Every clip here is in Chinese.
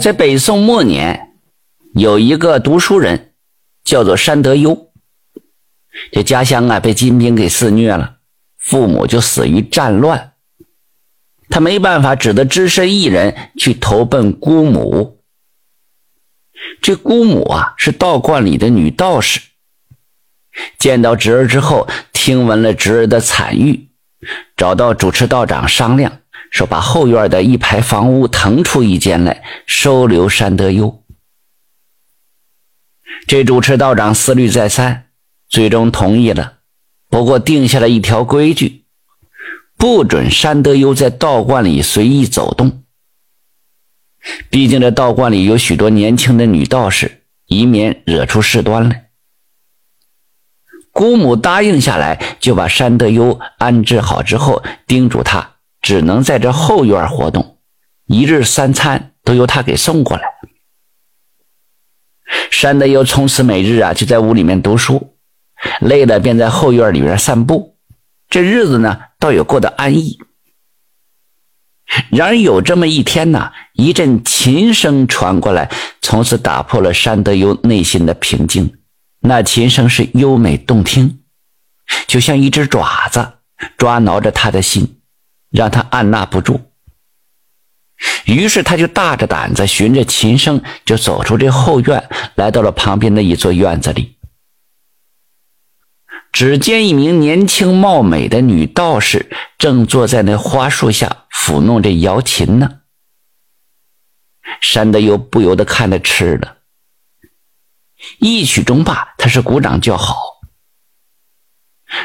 在北宋末年，有一个读书人，叫做山德优。这家乡啊被金兵给肆虐了，父母就死于战乱。他没办法，只得只身一人去投奔姑母。这姑母啊是道观里的女道士。见到侄儿之后，听闻了侄儿的惨遇，找到主持道长商量。说把后院的一排房屋腾出一间来收留山德优。这主持道长思虑再三，最终同意了。不过定下了一条规矩，不准山德优在道观里随意走动。毕竟这道观里有许多年轻的女道士，以免惹出事端来。姑母答应下来，就把山德优安置好之后，叮嘱他。只能在这后院活动，一日三餐都由他给送过来。山德优从此每日啊就在屋里面读书，累了便在后院里边散步，这日子呢倒也过得安逸。然而有这么一天呢，一阵琴声传过来，从此打破了山德优内心的平静。那琴声是优美动听，就像一只爪子抓挠着他的心。让他按捺不住，于是他就大着胆子，循着琴声就走出这后院，来到了旁边的一座院子里。只见一名年轻貌美的女道士正坐在那花树下抚弄着瑶琴呢。山德又不由得看得痴了。一曲中罢，他是鼓掌叫好。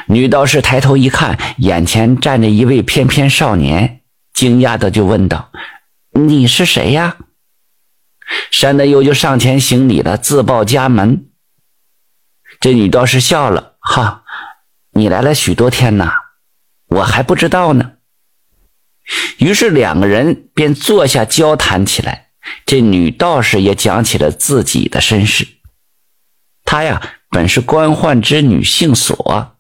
女道士抬头一看，眼前站着一位翩翩少年，惊讶的就问道：“你是谁呀？”山德优就上前行礼了，自报家门。这女道士笑了：“哈，你来了许多天呐，我还不知道呢。”于是两个人便坐下交谈起来。这女道士也讲起了自己的身世。她呀，本是官宦之女，姓索。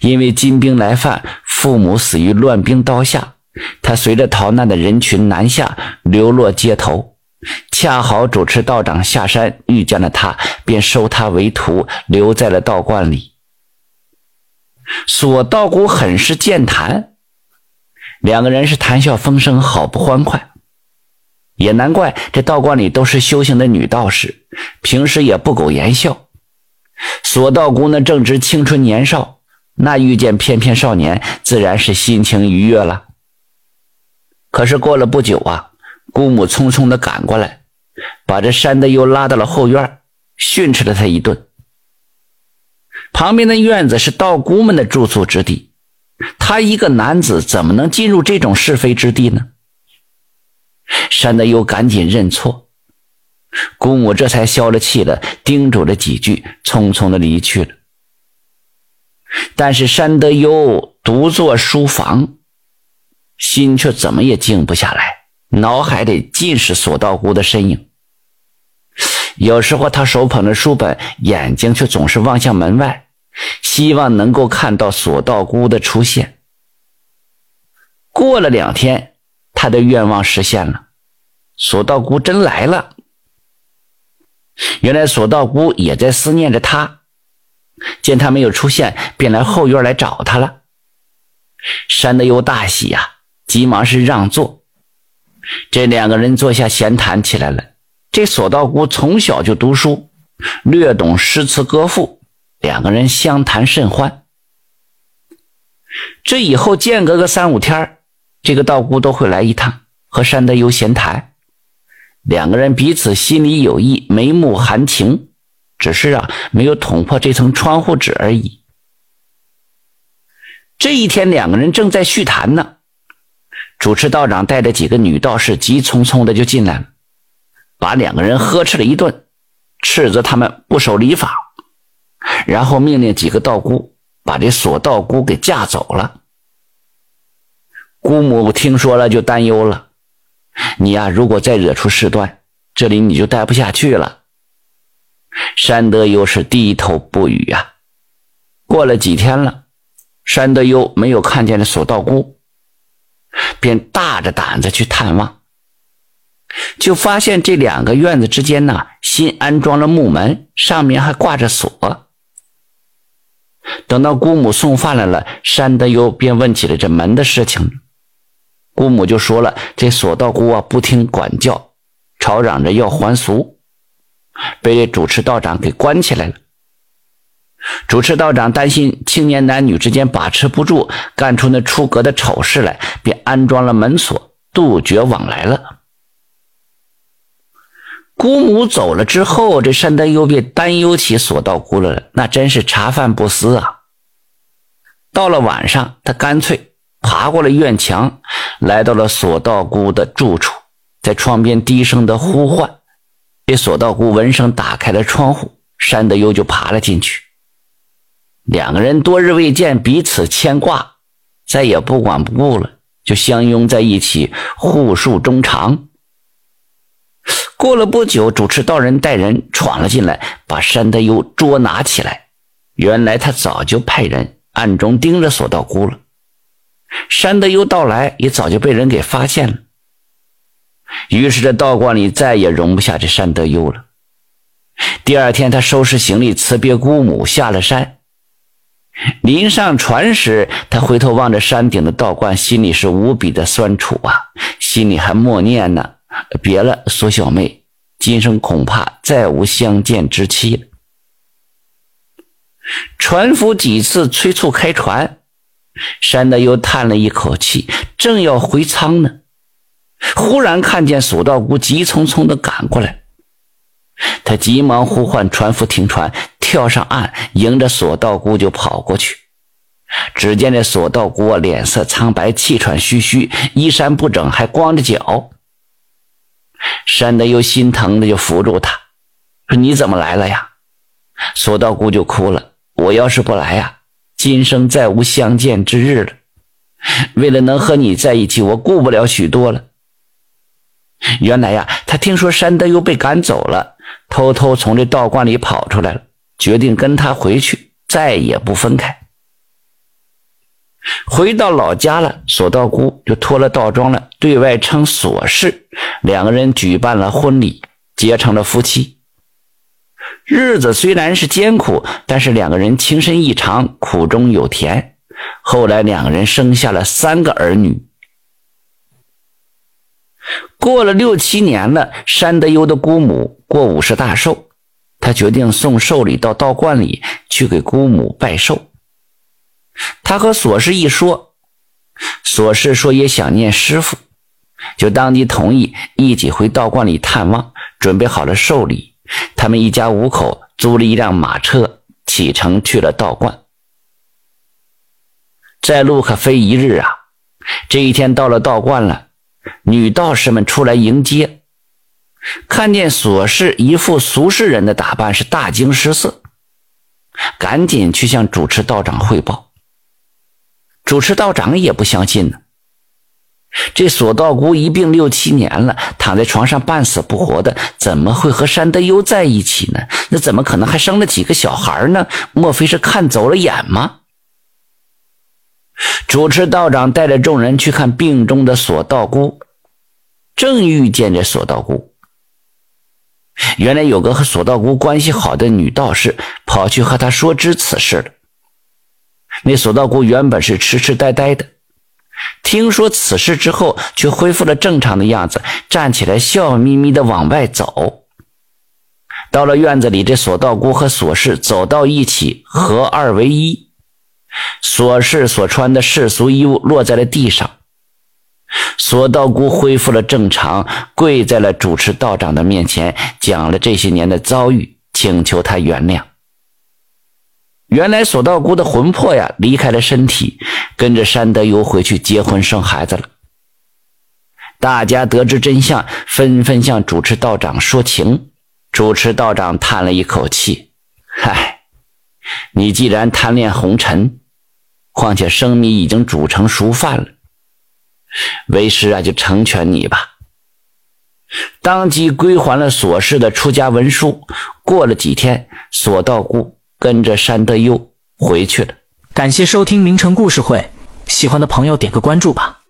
因为金兵来犯，父母死于乱兵刀下，他随着逃难的人群南下，流落街头。恰好主持道长下山遇见了他，便收他为徒，留在了道观里。索道姑很是健谈，两个人是谈笑风生，好不欢快。也难怪这道观里都是修行的女道士，平时也不苟言笑。索道姑呢，正值青春年少。那遇见翩翩少年，自然是心情愉悦了。可是过了不久啊，姑母匆匆的赶过来，把这山德优拉到了后院，训斥了他一顿。旁边的院子是道姑们的住宿之地，他一个男子怎么能进入这种是非之地呢？山德优赶紧认错，姑母这才消了气了，叮嘱了几句，匆匆的离去了。但是山德优独坐书房，心却怎么也静不下来，脑海里尽是索道姑的身影。有时候他手捧着书本，眼睛却总是望向门外，希望能够看到索道姑的出现。过了两天，他的愿望实现了，索道姑真来了。原来索道姑也在思念着他。见他没有出现，便来后院来找他了。山德优大喜呀，急忙是让座。这两个人坐下闲谈起来了。这索道姑从小就读书，略懂诗词歌赋，两个人相谈甚欢。这以后间隔个三五天这个道姑都会来一趟，和山德优闲谈。两个人彼此心里有意，眉目含情。只是啊，没有捅破这层窗户纸而已。这一天，两个人正在叙谈呢，主持道长带着几个女道士急匆匆的就进来了，把两个人呵斥了一顿，斥责他们不守礼法，然后命令几个道姑把这索道姑给架走了。姑母听说了就担忧了，你呀，如果再惹出事端，这里你就待不下去了。山德优是低头不语啊。过了几天了，山德优没有看见这索道姑，便大着胆子去探望。就发现这两个院子之间呢，新安装了木门，上面还挂着锁。等到姑母送饭来了，山德优便问起了这门的事情。姑母就说了：“这索道姑啊，不听管教，吵嚷着要还俗，被主持道长给关起来了。”主持道长担心青年男女之间把持不住，干出那出格的丑事来，便安装了门锁，杜绝往来了。姑母走了之后，这山德又便担忧起索道姑了，那真是茶饭不思啊。到了晚上，他干脆爬过了院墙，来到了索道姑的住处，在窗边低声的呼唤。这索道姑闻声打开了窗户，山德优就爬了进去。两个人多日未见，彼此牵挂，再也不管不顾了，就相拥在一起，互诉衷肠。过了不久，主持道人带人闯了进来，把山德优捉拿起来。原来他早就派人暗中盯着索道姑了。山德优到来，也早就被人给发现了。于是这道观里再也容不下这山德优了。第二天，他收拾行李，辞别姑母，下了山。临上船时，他回头望着山顶的道观，心里是无比的酸楚啊！心里还默念呢：“别了，苏小妹，今生恐怕再无相见之期了。”船夫几次催促开船，山德又叹了一口气，正要回舱呢，忽然看见索道姑急匆匆地赶过来，他急忙呼唤船夫停船。跳上岸，迎着索道姑就跑过去。只见这索道姑脸色苍白，气喘吁吁，衣衫不整，还光着脚。山德又心疼的就扶住他，说：“你怎么来了呀？”索道姑就哭了：“我要是不来呀，今生再无相见之日了。为了能和你在一起，我顾不了许多了。”原来呀，他听说山德又被赶走了，偷偷从这道观里跑出来了。决定跟他回去，再也不分开。回到老家了，索道姑就脱了道装了，对外称索氏，两个人举办了婚礼，结成了夫妻。日子虽然是艰苦，但是两个人情深意长，苦中有甜。后来两个人生下了三个儿女。过了六七年了，山德优的姑母过五十大寿。他决定送寿礼到道观里去给姑母拜寿。他和索氏一说，索氏说也想念师傅，就当即同意一起回道观里探望，准备好了寿礼。他们一家五口租了一辆马车，启程去了道观。在路可飞一日啊！这一天到了道观了，女道士们出来迎接。看见索氏一副俗世人的打扮，是大惊失色，赶紧去向主持道长汇报。主持道长也不相信呢，这索道姑一病六七年了，躺在床上半死不活的，怎么会和山德优在一起呢？那怎么可能还生了几个小孩呢？莫非是看走了眼吗？主持道长带着众人去看病中的索道姑，正遇见这索道姑。原来有个和索道姑关系好的女道士跑去和他说知此事了。那索道姑原本是痴痴呆呆的，听说此事之后，却恢复了正常的样子，站起来笑眯眯的往外走。到了院子里，这索道姑和索氏走到一起，合二为一。所事所穿的世俗衣物落在了地上。索道姑恢复了正常，跪在了主持道长的面前，讲了这些年的遭遇，请求他原谅。原来索道姑的魂魄呀离开了身体，跟着山德游回去结婚生孩子了。大家得知真相，纷纷向主持道长说情。主持道长叹了一口气：“嗨，你既然贪恋红尘，况且生米已经煮成熟饭了。”为师啊，就成全你吧。当即归还了索氏的出家文书。过了几天，索道姑跟着山德优回去了。感谢收听名城故事会，喜欢的朋友点个关注吧。